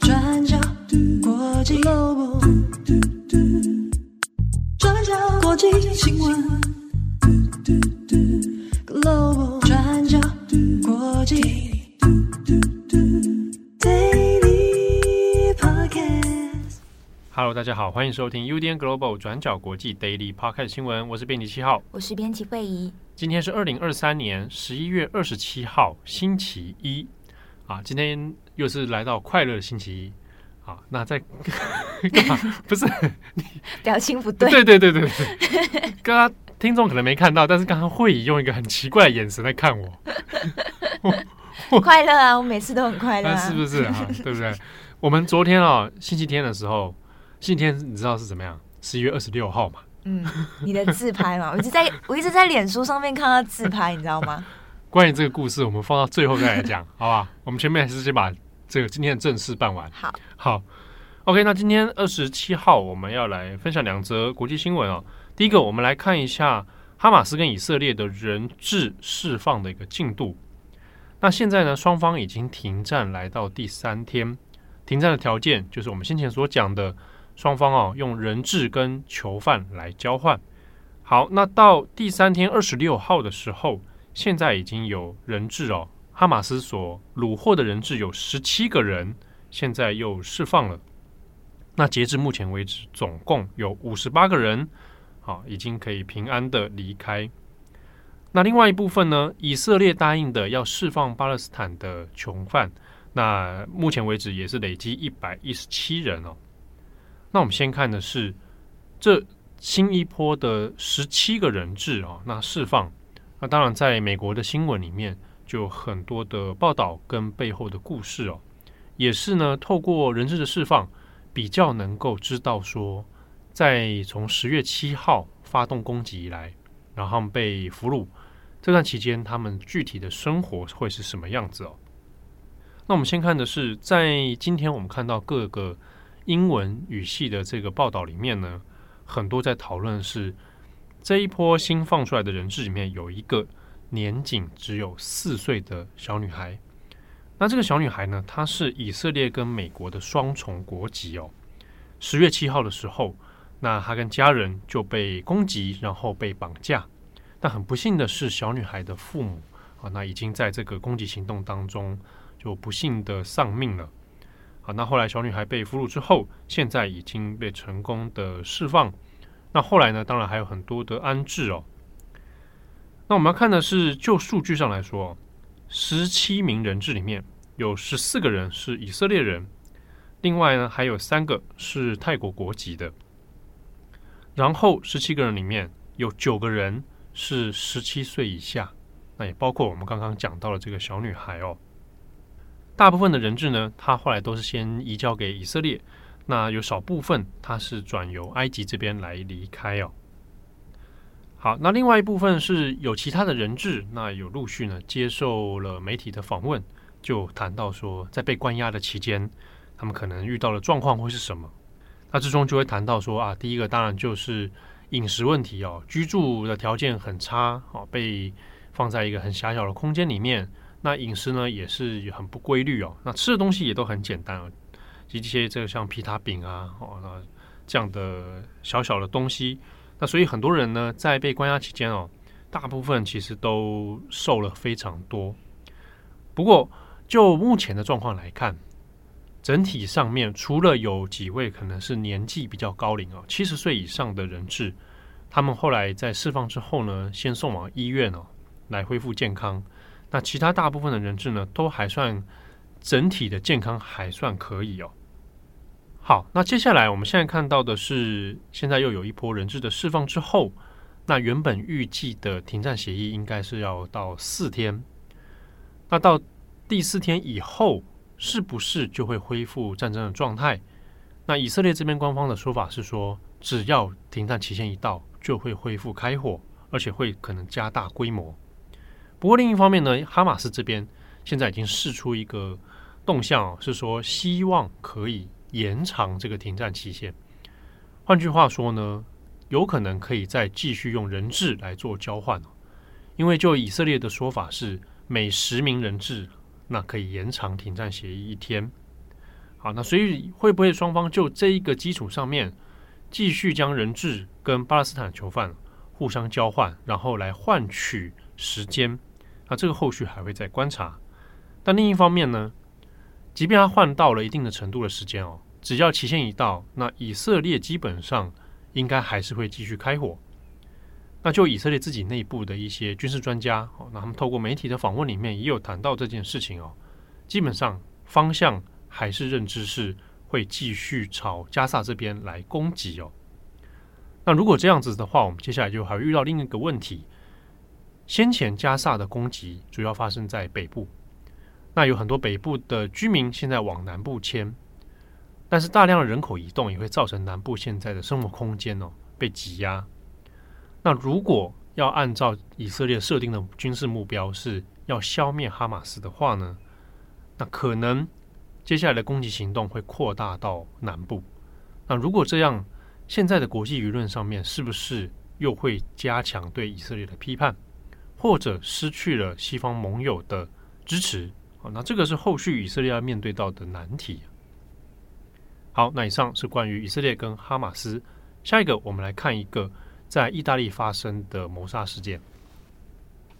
转角国际转角国际新闻 Global，转角国际 Daily Podcast。Hello，大家好，欢迎收听 UDN Global 转角国际 Daily Podcast 新闻，我是编辑七号，我是编辑慧仪。今天是二零二三年十一月二十七号，星期一啊！今天又是来到快乐的星期一啊！那在 干嘛？不是你 表情不对，对对对对对，刚刚听众可能没看到，但是刚刚慧仪用一个很奇怪的眼神在看我。快乐啊！我每次都很快乐、啊，是不是啊？对不对？我们昨天啊，星期天的时候，星期天你知道是怎么样？十一月二十六号嘛。嗯，你的自拍嘛，我一直在我一直在脸书上面看到自拍，你知道吗？关于这个故事，我们放到最后再来讲，好吧？我们前面还是先把这个今天的正事办完。好，好，OK。那今天二十七号，我们要来分享两则国际新闻哦。第一个，我们来看一下哈马斯跟以色列的人质释放的一个进度。那现在呢，双方已经停战来到第三天，停战的条件就是我们先前所讲的。双方啊，用人质跟囚犯来交换。好，那到第三天二十六号的时候，现在已经有人质哦，哈马斯所虏获的人质有十七个人，现在又释放了。那截至目前为止，总共有五十八个人，好，已经可以平安的离开。那另外一部分呢，以色列答应的要释放巴勒斯坦的囚犯，那目前为止也是累积一百一十七人哦。那我们先看的是这新一波的十七个人质啊，那释放，那当然在美国的新闻里面就有很多的报道跟背后的故事哦，也是呢透过人质的释放，比较能够知道说，在从十月七号发动攻击以来，然后被俘虏这段期间，他们具体的生活会是什么样子哦。那我们先看的是在今天我们看到各个。英文语系的这个报道里面呢，很多在讨论是这一波新放出来的人质里面有一个年仅只有四岁的小女孩。那这个小女孩呢，她是以色列跟美国的双重国籍哦。十月七号的时候，那她跟家人就被攻击，然后被绑架。但很不幸的是，小女孩的父母啊，那已经在这个攻击行动当中就不幸的丧命了。好，那后来小女孩被俘虏之后，现在已经被成功的释放。那后来呢？当然还有很多的安置哦。那我们要看的是，就数据上来说，十七名人质里面有十四个人是以色列人，另外呢还有三个是泰国国籍的。然后十七个人里面有九个人是十七岁以下，那也包括我们刚刚讲到的这个小女孩哦。大部分的人质呢，他后来都是先移交给以色列，那有少部分他是转由埃及这边来离开哦。好，那另外一部分是有其他的人质，那有陆续呢接受了媒体的访问，就谈到说，在被关押的期间，他们可能遇到的状况会是什么？那之中就会谈到说啊，第一个当然就是饮食问题哦，居住的条件很差哦，被放在一个很狭小的空间里面。那饮食呢也是很不规律哦，那吃的东西也都很简单哦，一些这个像皮塔饼啊，哦，那这样的小小的东西，那所以很多人呢在被关押期间哦，大部分其实都瘦了非常多。不过就目前的状况来看，整体上面除了有几位可能是年纪比较高龄哦，七十岁以上的人质，他们后来在释放之后呢，先送往医院哦，来恢复健康。那其他大部分的人质呢，都还算整体的健康还算可以哦。好，那接下来我们现在看到的是，现在又有一波人质的释放之后，那原本预计的停战协议应该是要到四天。那到第四天以后，是不是就会恢复战争的状态？那以色列这边官方的说法是说，只要停战期限一到，就会恢复开火，而且会可能加大规模。不过另一方面呢，哈马斯这边现在已经试出一个动向，是说希望可以延长这个停战期限。换句话说呢，有可能可以再继续用人质来做交换。因为就以色列的说法是，每十名人质那可以延长停战协议一天。好，那所以会不会双方就这一个基础上面继续将人质跟巴勒斯坦囚犯互相交换，然后来换取时间？那这个后续还会再观察。但另一方面呢，即便他换到了一定的程度的时间哦，只要期限一到，那以色列基本上应该还是会继续开火。那就以色列自己内部的一些军事专家哦，那他们透过媒体的访问里面也有谈到这件事情哦，基本上方向还是认知是会继续朝加萨这边来攻击哦。那如果这样子的话，我们接下来就还会遇到另一个问题。先前加萨的攻击主要发生在北部，那有很多北部的居民现在往南部迁，但是大量的人口移动也会造成南部现在的生活空间哦被挤压。那如果要按照以色列设定的军事目标是要消灭哈马斯的话呢，那可能接下来的攻击行动会扩大到南部。那如果这样，现在的国际舆论上面是不是又会加强对以色列的批判，或者失去了西方盟友的支持？好，那这个是后续以色列要面对到的难题。好，那以上是关于以色列跟哈马斯。下一个，我们来看一个。在意大利发生的谋杀事件。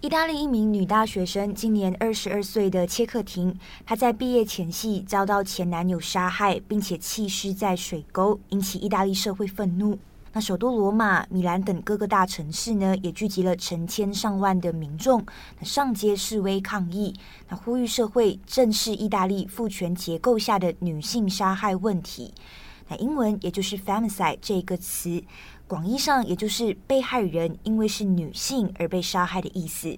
意大利一名女大学生，今年二十二岁的切克廷，她在毕业前夕遭到前男友杀害，并且弃尸在水沟，引起意大利社会愤怒。那首都罗马、米兰等各个大城市呢，也聚集了成千上万的民众，那上街示威抗议，那呼吁社会正视意大利父权结构下的女性杀害问题。那英文也就是 femicide 这个词。广义上，也就是被害人因为是女性而被杀害的意思。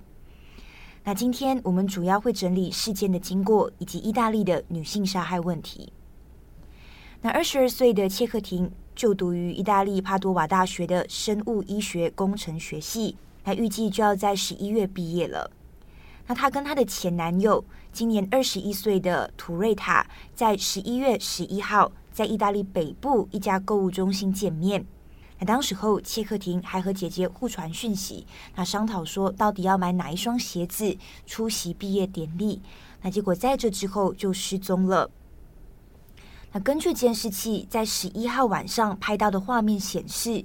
那今天我们主要会整理事件的经过以及意大利的女性杀害问题。那二十二岁的切克廷就读于意大利帕多瓦大学的生物医学工程学系，那预计就要在十一月毕业了。那她跟她的前男友，今年二十一岁的图瑞塔，在十一月十一号在意大利北部一家购物中心见面。那当时候，切克廷还和姐姐互传讯息，那商讨说到底要买哪一双鞋子出席毕业典礼。那结果在这之后就失踪了。那根据监视器在十一号晚上拍到的画面显示，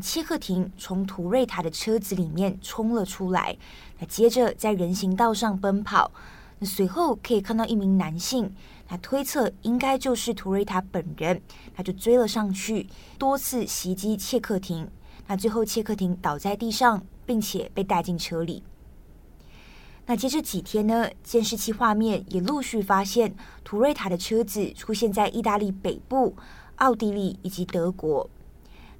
切克廷从图瑞塔的车子里面冲了出来，那接着在人行道上奔跑。那随后可以看到一名男性，他推测应该就是图瑞塔本人，他就追了上去，多次袭击切克廷。那最后切克廷倒在地上，并且被带进车里。那接着几天呢，监视器画面也陆续发现图瑞塔的车子出现在意大利北部、奥地利以及德国。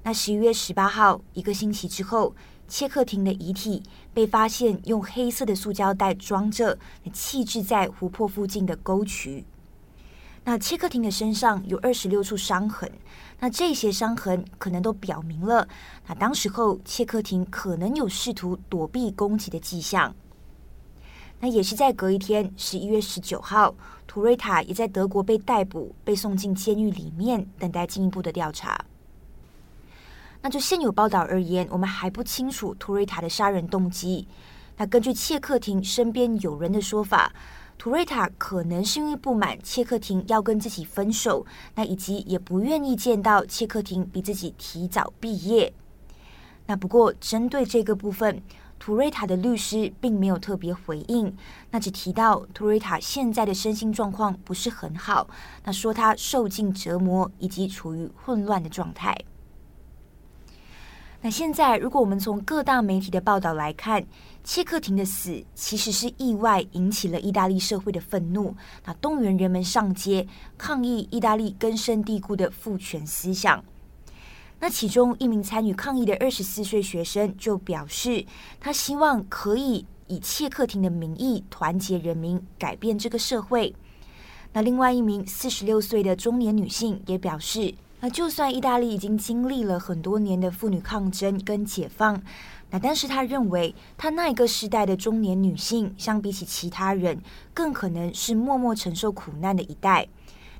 那十一月十八号，一个星期之后。切克廷的遗体被发现用黑色的塑胶袋装着，弃置在湖泊附近的沟渠。那切克廷的身上有二十六处伤痕，那这些伤痕可能都表明了，那当时候切克廷可能有试图躲避攻击的迹象。那也是在隔一天，十一月十九号，图瑞塔也在德国被逮捕，被送进监狱里面，等待进一步的调查。那就现有报道而言，我们还不清楚图瑞塔的杀人动机。那根据切克廷身边有人的说法，图瑞塔可能是因为不满切克廷要跟自己分手，那以及也不愿意见到切克廷比自己提早毕业。那不过针对这个部分，图瑞塔的律师并没有特别回应，那只提到图瑞塔现在的身心状况不是很好，那说他受尽折磨以及处于混乱的状态。那现在，如果我们从各大媒体的报道来看，切克廷的死其实是意外引起了意大利社会的愤怒，那动员人们上街抗议意大利根深蒂固的父权思想。那其中一名参与抗议的二十四岁学生就表示，他希望可以以切克廷的名义团结人民，改变这个社会。那另外一名四十六岁的中年女性也表示。那就算意大利已经经历了很多年的妇女抗争跟解放，那但是他认为，他那一个时代的中年女性，相比起其他人，更可能是默默承受苦难的一代。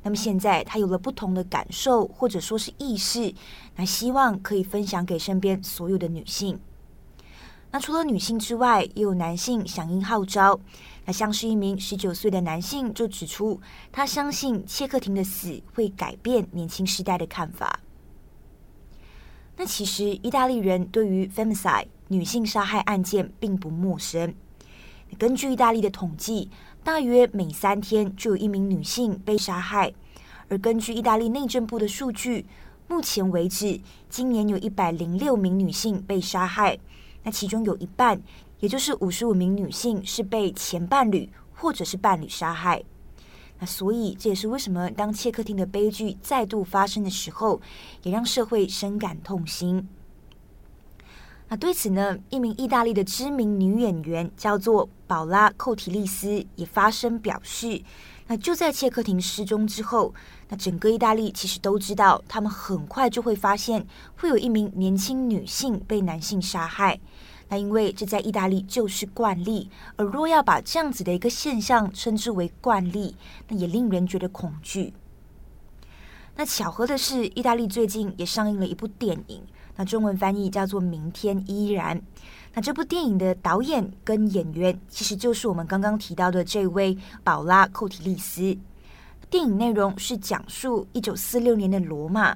那么现在他有了不同的感受，或者说是意识，那希望可以分享给身边所有的女性。那除了女性之外，也有男性响应号召。那像是一名十九岁的男性就指出，他相信切克廷的死会改变年轻世代的看法。那其实意大利人对于 femicide 女性杀害案件并不陌生。根据意大利的统计，大约每三天就有一名女性被杀害。而根据意大利内政部的数据，目前为止，今年有一百零六名女性被杀害。那其中有一半，也就是五十五名女性是被前伴侣或者是伴侣杀害。那所以这也是为什么当切克廷的悲剧再度发生的时候，也让社会深感痛心。那对此呢，一名意大利的知名女演员叫做宝拉·寇提利斯也发声表示，那就在切克廷失踪之后，那整个意大利其实都知道，他们很快就会发现会有一名年轻女性被男性杀害。那因为这在意大利就是惯例，而若要把这样子的一个现象称之为惯例，那也令人觉得恐惧。那巧合的是，意大利最近也上映了一部电影，那中文翻译叫做《明天依然》。那这部电影的导演跟演员其实就是我们刚刚提到的这位宝拉·寇提利斯。电影内容是讲述一九四六年的罗马。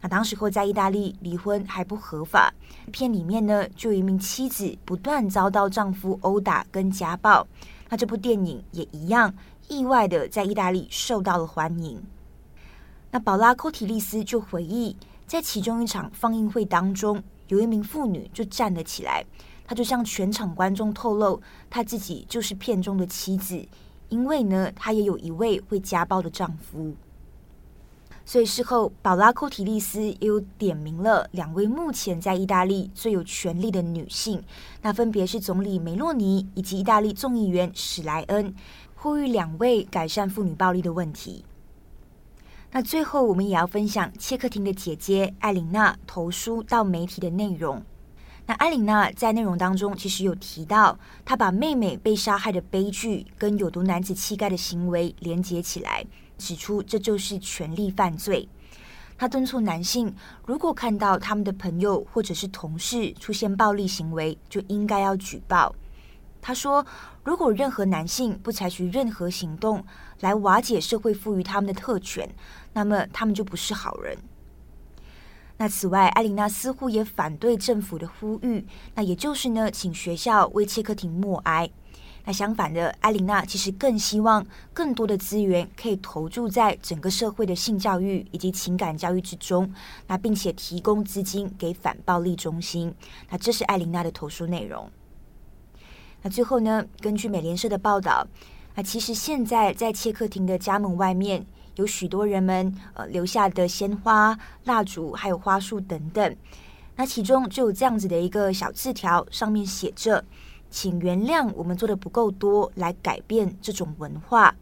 那当时候在意大利离婚还不合法，片里面呢就有一名妻子不断遭到丈夫殴打跟家暴，那这部电影也一样意外的在意大利受到了欢迎。那宝拉·寇提利斯就回忆，在其中一场放映会当中，有一名妇女就站了起来，她就向全场观众透露，她自己就是片中的妻子，因为呢她也有一位会家暴的丈夫。所以事后，宝拉·库提利斯也有点名了两位目前在意大利最有权力的女性，那分别是总理梅洛尼以及意大利众议员史莱恩，呼吁两位改善妇女暴力的问题。那最后，我们也要分享切克廷的姐姐艾琳娜投书到媒体的内容。那艾琳娜在内容当中其实有提到，她把妹妹被杀害的悲剧跟有毒男子气概的行为连接起来。指出这就是权力犯罪。她敦促男性，如果看到他们的朋友或者是同事出现暴力行为，就应该要举报。他说，如果任何男性不采取任何行动来瓦解社会赋予他们的特权，那么他们就不是好人。那此外，艾琳娜似乎也反对政府的呼吁，那也就是呢，请学校为切克廷默哀。那相反的，艾琳娜其实更希望更多的资源可以投注在整个社会的性教育以及情感教育之中，那并且提供资金给反暴力中心。那这是艾琳娜的投书内容。那最后呢，根据美联社的报道，那其实现在在切克廷的家门外面有许多人们呃留下的鲜花、蜡烛还有花束等等。那其中就有这样子的一个小字条，上面写着。请原谅我们做的不够多，来改变这种文化。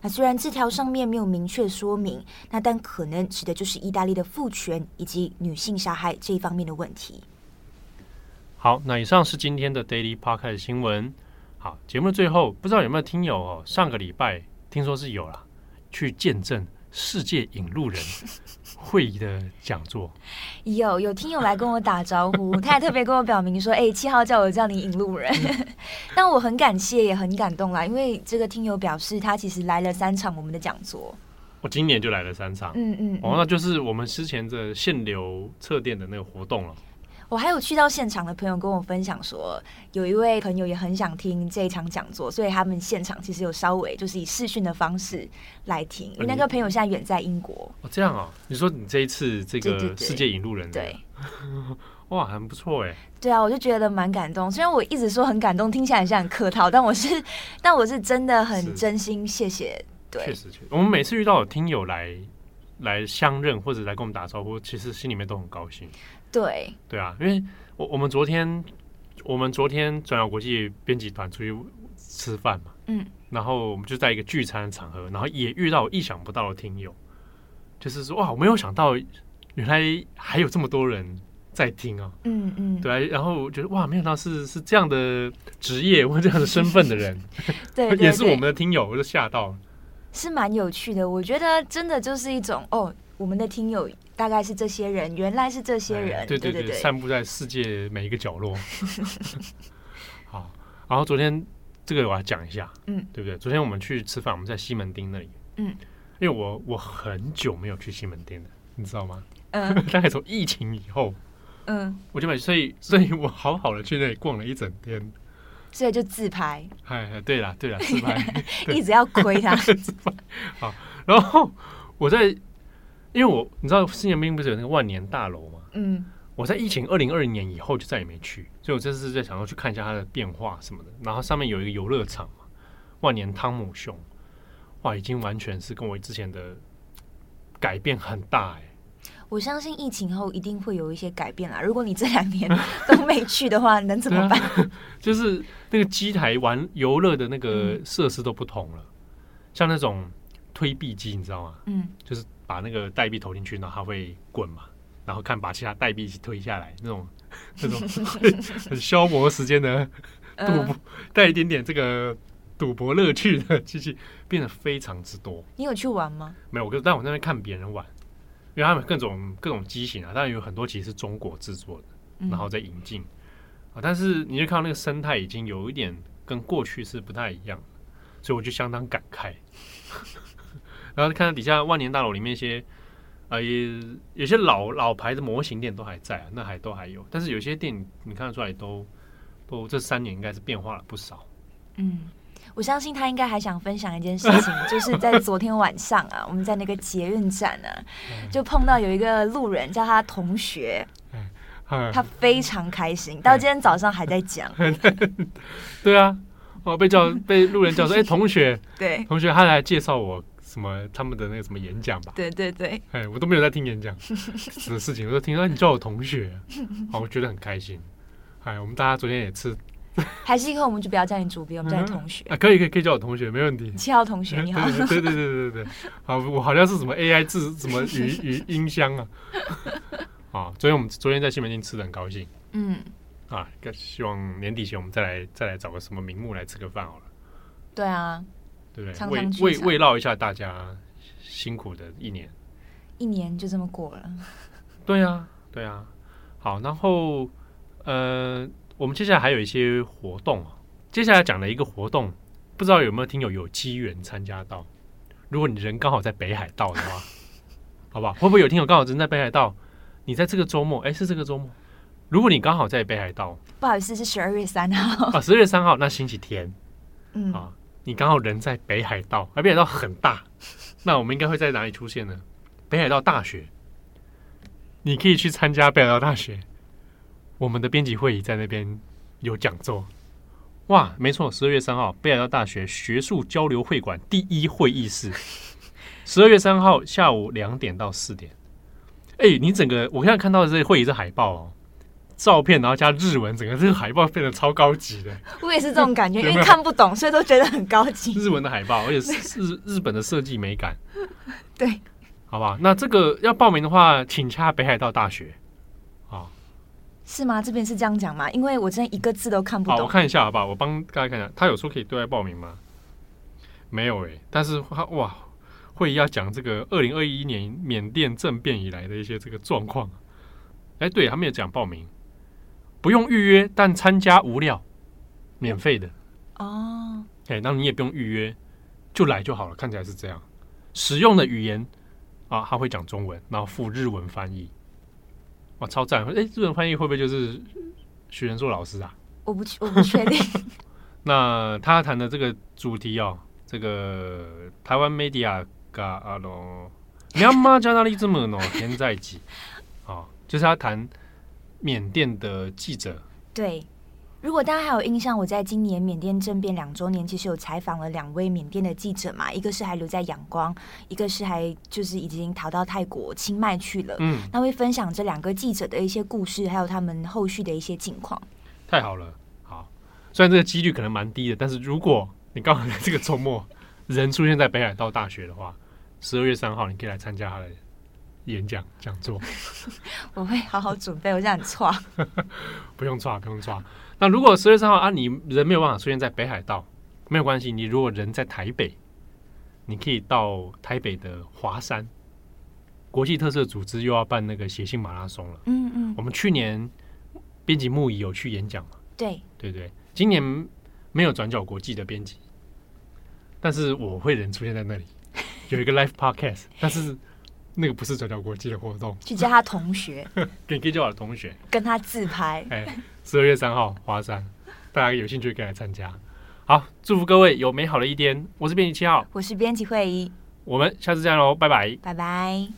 那虽然字条上面没有明确说明，那但可能指的就是意大利的父权以及女性杀害这一方面的问题。好，那以上是今天的 Daily Podcast 新闻。好，节目的最后，不知道有没有听友哦，上个礼拜听说是有了，去见证世界引路人。会议的讲座，有有听友来跟我打招呼，他还特别跟我表明说：“哎、欸，七号叫我叫你引路人。嗯” 但我很感谢，也很感动啦，因为这个听友表示他其实来了三场我们的讲座。我今年就来了三场，嗯嗯，哦，那就是我们之前的限流测电的那个活动了。我还有去到现场的朋友跟我分享说，有一位朋友也很想听这一场讲座，所以他们现场其实有稍微就是以视讯的方式来听。因为那个朋友现在远在英国。哦，这样啊？你说你这一次这个世界引路人，对，哇，很不错哎。对啊，我就觉得蛮感动。虽然我一直说很感动，听起来很像很客套，但我是，但我是真的很真心谢谢。对，确实确实，我们每次遇到有听友来来相认或者来跟我们打招呼，其实心里面都很高兴。对。对啊，因为我我们昨天我们昨天转角国际编辑团出去吃饭嘛，嗯，然后我们就在一个聚餐的场合，然后也遇到意想不到的听友，就是说哇，我没有想到原来还有这么多人在听啊，嗯嗯，对啊，然后我觉得哇，没想到是是这样的职业或这样的身份的人，对，对，对，也是我们的听友，我就吓到了，是蛮有趣的，我觉得真的就是一种哦，我们的听友。大概是这些人，原来是这些人，哎、对，对，对散布在世界每一个角落。好，然后昨天这个我要讲一下，嗯，对不对？昨天我们去吃饭，我们在西门町那里，嗯，因为我我很久没有去西门町了，你知道吗？嗯 大概从疫情以后，嗯，我就买，所以所以我好好的去那里逛了一整天。所以就自拍，哎，对了对了，自拍 一直要亏他。自拍好，然后我在，因为我你知道新年兵不是有那个万年大楼吗？嗯我在疫情二零二零年以后就再也没去，所以我这次在想要去看一下它的变化什么的。然后上面有一个游乐场嘛，万年汤姆熊，哇，已经完全是跟我之前的改变很大哎、我相信疫情后一定会有一些改变啦。如果你这两年都没去的话，能怎么办？就是那个机台玩游乐的那个设施都不同了，像那种推币机，你知道吗？嗯，就是把那个代币投进去，然后它会滚嘛，然后看把其他代币一起推下来，那种 那种很消磨时间的赌博，带一点点这个赌博乐趣的机器变得非常之多。你有去玩吗？没有，我但我在那边看别人玩，因为他们各种各种机型啊，当然有很多其实是中国制作的，嗯然后再引进啊，但是你就看到那个生态已经有一点跟过去是不太一样，所以我就相当感慨。然后看到底下万年大楼里面一些，呃，也有些老老牌的模型店都还在啊，那还都还有，但是有些店你看得出来都都这三年应该是变化了不少。嗯，我相信他应该还想分享一件事情，就是在昨天晚上啊，我们在那个捷运站啊，就碰到有一个路人叫他同学，他非常开心，到今天早上还在讲。对啊，哦，被叫被路人叫说，哎、欸，同学，对。同学，他来介绍我什么他们的那个什么演讲吧？对对对，哎，我都没有在听演讲什么事情，我都听到你叫我同学，好，我觉得很开心。哎，我们大家昨天也吃。还是以后我们就不要叫你主编，我们叫你同学。啊，可以可以可以叫我同学，没问题。七号同学你好。对对对对对对对。好，我好像是什么 AI 字什么语 语音箱啊。啊，昨天我们昨天在西门町吃的很高兴。嗯。啊，希望年底前我们再来再来找个什么名目来吃个饭好了。对啊。对不对？常慰慰慰劳一下大家辛苦的一年。一年就这么过了。对啊，对啊。好，然后呃。我们接下来还有一些活动啊，接下来讲的一个活动，不知道有没有听友有机缘参加到？如果你人刚好在北海道的话，好不好？会不会有听友刚好人在北海道？你在这个周末，哎，是这个周末。如果你刚好在北海道，不好意思，是十二月三号啊，十二月三号，那星期天，嗯啊，你刚好人在北海道，而北海道很大，那我们应该会在哪里出现呢？北海道大学，你可以去参加北海道大学。我们的编辑会议在那边有讲座，哇，没错，十二月三号，北海道大学学术交流会馆第一会议室，十二月三号下午两点到四点。哎，你整个我现在看到的这个会议是海报哦，照片然后加日文，整个这个海报变得超高级的。我也是这种感觉，因为看不懂，所以都觉得很高级。日文的海报，而且是日日本的设计美感。对，好吧，那这个要报名的话，请洽北海道大学。啊是吗？这边是这样讲吗？因为我真的一个字都看不懂。好，我看一下好不好？我帮大家看一下，他有说可以对外报名吗？没有诶、欸，但是他哇，会议要讲这个二零二一年缅甸政变以来的一些这个状况。哎，对他没有讲报名，不用预约，但参加无料，免费的哦。哎，那你也不用预约，就来就好了。看起来是这样，使用的语言啊，他会讲中文，然后附日文翻译。哇，超赞！哎，日文翻译会不会就是许仁硕老师啊？我不，我不确定。那他谈的这个主题哦，这个台湾 media 噶啊喽，Myanmar journalism 呢，现在几啊，就是他谈缅甸的记者。对。如果大家还有印象，我在今年缅甸政变两周年，其实有采访了两位缅甸的记者嘛，一个是还留在仰光，一个是还就是已经逃到泰国清迈去了。嗯，那会分享这两个记者的一些故事，还有他们后续的一些近况。太好了，好，虽然这个几率可能蛮低的，但是如果你刚好在这个周末人出现在北海道大学的话，十二月三号你可以来参加他的演讲讲座。我会好好准备，我这样很挫。不用错，不用错。那如果十月三号啊，你人没有办法出现在北海道，没有关系。你如果人在台北，你可以到台北的华山国际特色组织又要办那个写信马拉松了。嗯嗯，我们去年编辑木仪有去演讲嘛？对对对，今年没有转角国际的编辑，但是我会人出现在那里，有一个 live podcast，但是那个不是转角国际的活动。去加他同学。跟可以叫我的同学。跟他自拍。哎十二月三号华山。大家有兴趣可以来参加。好祝福各位有美好的一天。我是编辑七号。我是编辑会议。我们下次见喽拜拜。拜拜。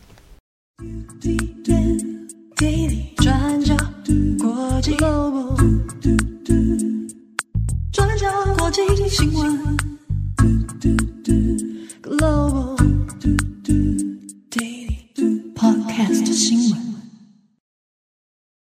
新闻。